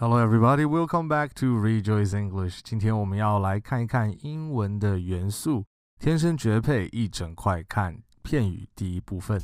Hello, everybody. Welcome back to Rejoice English. 今天我们要来看一看英文的元素，天生绝配，一整块看片语第一部分。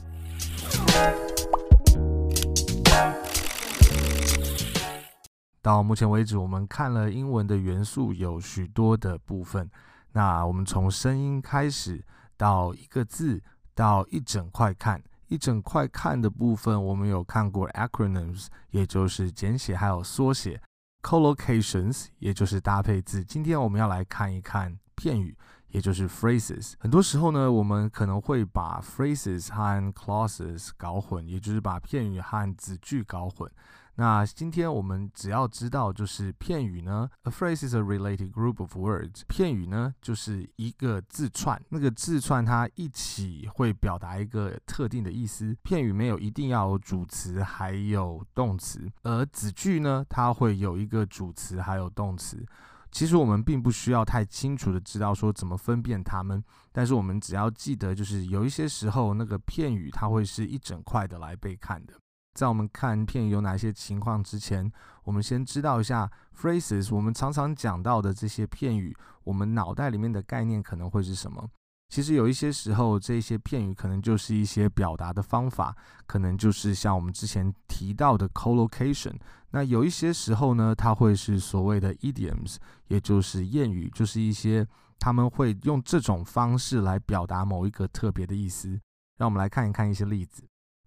到目前为止，我们看了英文的元素有许多的部分。那我们从声音开始，到一个字，到一整块看。一整块看的部分，我们有看过 acronyms，也就是简写，还有缩写；collocations，也就是搭配字。今天我们要来看一看片语，也就是 phrases。很多时候呢，我们可能会把 phrases 和 clauses 搞混，也就是把片语和子句搞混。那今天我们只要知道，就是片语呢，a phrase is a related group of words。片语呢，就是一个字串，那个字串它一起会表达一个特定的意思。片语没有一定要有主词，还有动词，而子句呢，它会有一个主词，还有动词。其实我们并不需要太清楚的知道说怎么分辨它们，但是我们只要记得，就是有一些时候那个片语它会是一整块的来被看的。在我们看片语有哪些情况之前，我们先知道一下 phrases。我们常常讲到的这些片语，我们脑袋里面的概念可能会是什么？其实有一些时候，这些片语可能就是一些表达的方法，可能就是像我们之前提到的 collocation。那有一些时候呢，它会是所谓的 idioms，也就是谚语，就是一些他们会用这种方式来表达某一个特别的意思。让我们来看一看一些例子。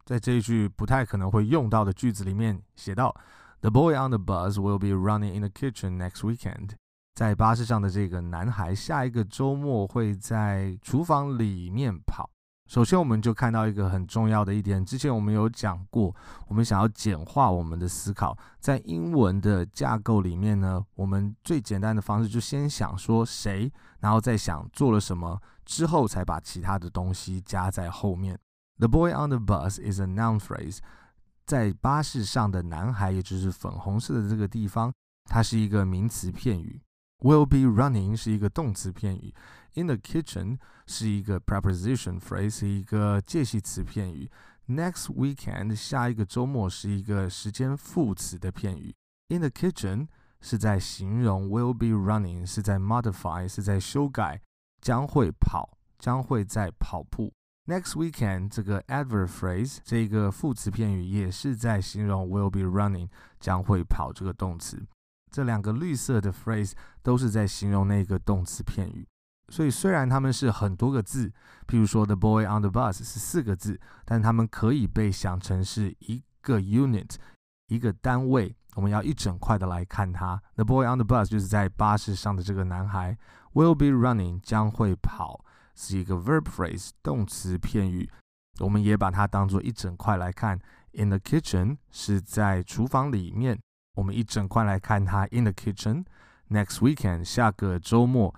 在这一句不太可能会用到的句子里面写到，The boy on the bus will be running in the kitchen next weekend。在巴士上的这个男孩，下一个周末会在厨房里面跑。首先，我们就看到一个很重要的一点，之前我们有讲过，我们想要简化我们的思考，在英文的架构里面呢，我们最简单的方式就先想说谁，然后再想做了什么，之后才把其他的东西加在后面。The boy on the bus is a noun phrase。在巴士上的男孩，也就是粉红色的这个地方，它是一个名词片语。Will be running 是一个动词片语。In the kitchen 是一个 preposition phrase，是一个介系词片语。Next weekend 下一个周末是一个时间副词的片语。In the kitchen 是在形容，will be running 是在 modify 是在修改，将会跑，将会在跑步。Next weekend 这个 adverb phrase 这个副词片语也是在形容 will be running 将会跑这个动词。这两个绿色的 phrase 都是在形容那个动词片语。所以虽然他们是很多个字，譬如说 the boy on the bus 是四个字，但他们可以被想成是一个 unit 一个单位。我们要一整块的来看它。The boy on the bus 就是在巴士上的这个男孩，will be running 将会跑。是一个 verb phrase 动词片语，我们也把它当做一整块来看。In the kitchen 是在厨房里面，我们一整块来看它。In the kitchen next weekend 下个周末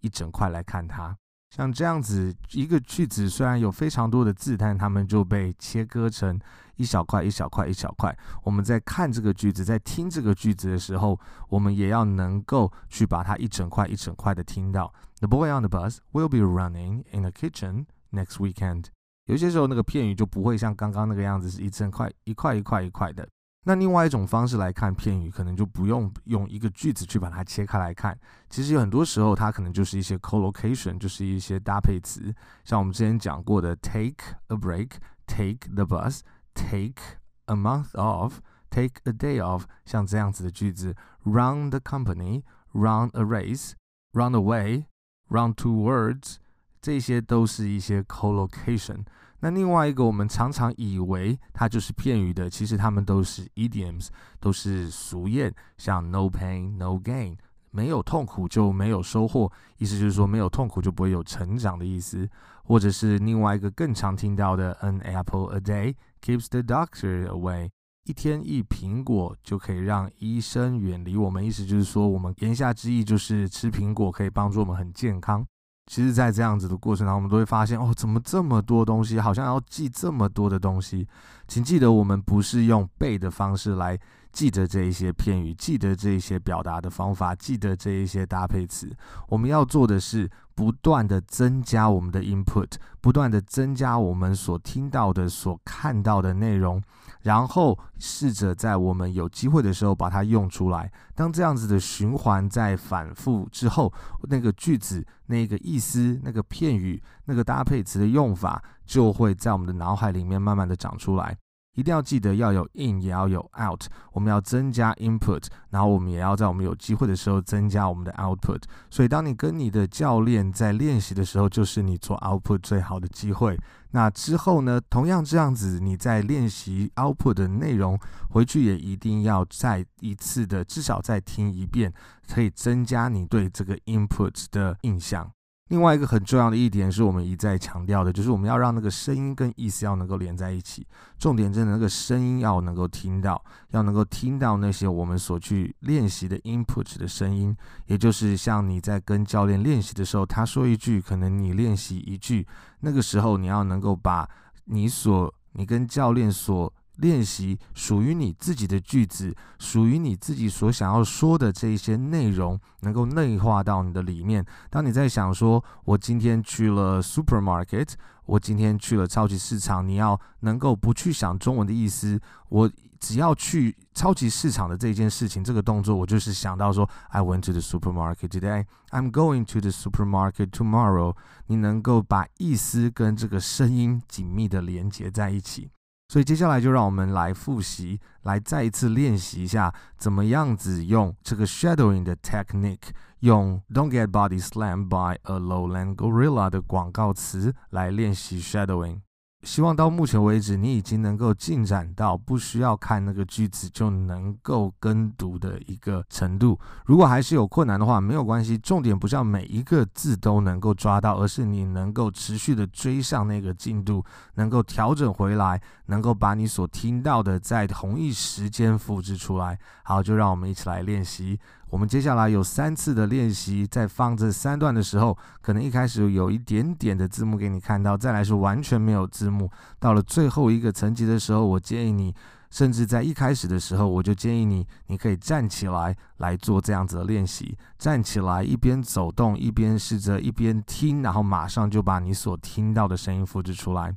一整块来看它。像这样子一个句子，虽然有非常多的字，但它们就被切割成一小块、一小块、一小块。我们在看这个句子，在听这个句子的时候，我们也要能够去把它一整块、一整块的听到。The boy on the bus will be running in the kitchen next weekend。有些时候那个片语就不会像刚刚那个样子，是一整块、一块、一块、一块的。那另外一种方式来看片语，可能就不用用一个句子去把它切开来看。其实有很多时候，它可能就是一些 collocation，就是一些搭配词。像我们之前讲过的 take a break，take the bus bus，take a month off，take a day off，像这样子的句子，run the company，run a race，run away，run towards，这些都是一些 collocation。那另外一个，我们常常以为它就是片语的，其实它们都是 idioms，都是俗谚，像 no pain no gain， 没有痛苦就没有收获，意思就是说没有痛苦就不会有成长的意思，或者是另外一个更常听到的 an apple a day keeps the doctor away，一天一苹果就可以让医生远离我们，意思就是说我们言下之意就是吃苹果可以帮助我们很健康。其实，在这样子的过程当中，我们都会发现，哦，怎么这么多东西，好像要记这么多的东西。请记得，我们不是用背的方式来记得这一些片语，记得这一些表达的方法，记得这一些搭配词。我们要做的是不断的增加我们的 input，不断的增加我们所听到的、所看到的内容，然后试着在我们有机会的时候把它用出来。当这样子的循环在反复之后，那个句子、那个意思、那个片语、那个搭配词的用法，就会在我们的脑海里面慢慢的长出来。一定要记得要有 in，也要有 out。我们要增加 input，然后我们也要在我们有机会的时候增加我们的 output。所以，当你跟你的教练在练习的时候，就是你做 output 最好的机会。那之后呢，同样这样子，你在练习 output 的内容，回去也一定要再一次的，至少再听一遍，可以增加你对这个 input 的印象。另外一个很重要的一点是我们一再强调的，就是我们要让那个声音跟意思要能够连在一起。重点真的那个声音要能够听到，要能够听到那些我们所去练习的 input 的声音，也就是像你在跟教练练习的时候，他说一句，可能你练习一句，那个时候你要能够把你所你跟教练所练习属于你自己的句子，属于你自己所想要说的这一些内容，能够内化到你的里面。当你在想说，我今天去了 supermarket，我今天去了超级市场，你要能够不去想中文的意思，我只要去超级市场的这件事情，这个动作，我就是想到说，I went to the supermarket today，I'm going to the supermarket tomorrow。你能够把意思跟这个声音紧密的连接在一起。所以接下来就让我们来复习，来再一次练习一下，怎么样子用这个 shadowing 的 technique，用 "Don't get body slammed by a lowland gorilla" 的广告词来练习 shadowing。希望到目前为止，你已经能够进展到不需要看那个句子就能够跟读的一个程度。如果还是有困难的话，没有关系。重点不是要每一个字都能够抓到，而是你能够持续的追上那个进度，能够调整回来，能够把你所听到的在同一时间复制出来。好，就让我们一起来练习。我们接下来有三次的练习，在放这三段的时候，可能一开始有一点点的字幕给你看到，再来是完全没有字幕。到了最后一个层级的时候，我建议你，甚至在一开始的时候，我就建议你，你可以站起来来做这样子的练习。站起来，一边走动，一边试着一边听，然后马上就把你所听到的声音复制出来。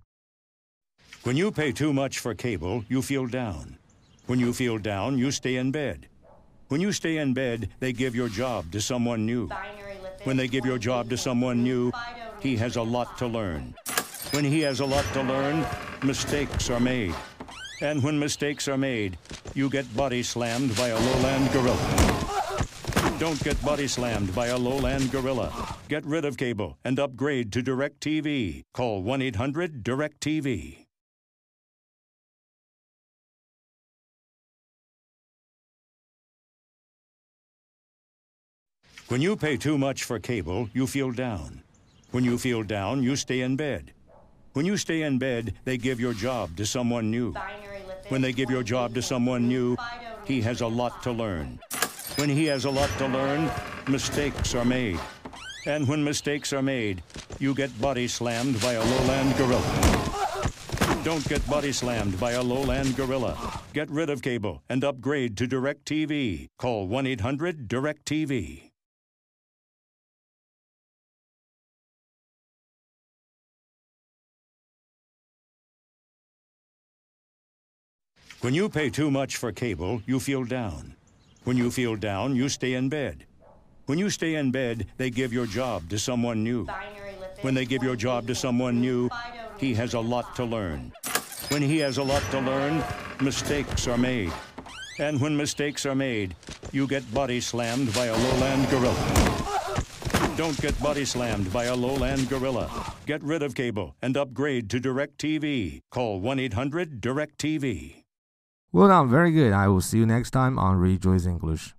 When you pay too much for cable, you feel down. When you feel down, you stay in bed. When you stay in bed, they give your job to someone new. When they give your job to someone new, he has a lot to learn. When he has a lot to learn, mistakes are made. And when mistakes are made, you get body slammed by a lowland gorilla. Don't get body slammed by a lowland gorilla. Get rid of cable and upgrade to DirecTV. Call 1-800-DirecTV. When you pay too much for cable, you feel down. When you feel down, you stay in bed. When you stay in bed, they give your job to someone new. When they give your job to someone new, he has a lot to learn. When he has a lot to learn, mistakes are made. And when mistakes are made, you get body slammed by a lowland gorilla. Don't get body slammed by a lowland gorilla. Get rid of cable and upgrade to DirecTV. Call 1-800-DirecTV. When you pay too much for cable, you feel down. When you feel down, you stay in bed. When you stay in bed, they give your job to someone new. When they give your job to someone new, he has a lot to learn. When he has a lot to learn, mistakes are made. And when mistakes are made, you get body slammed by a lowland gorilla. Don't get body slammed by a lowland gorilla. Get rid of cable and upgrade to DirecTV. Call 1-800-DirecTV. Well done, very good. I will see you next time on Rejoice English.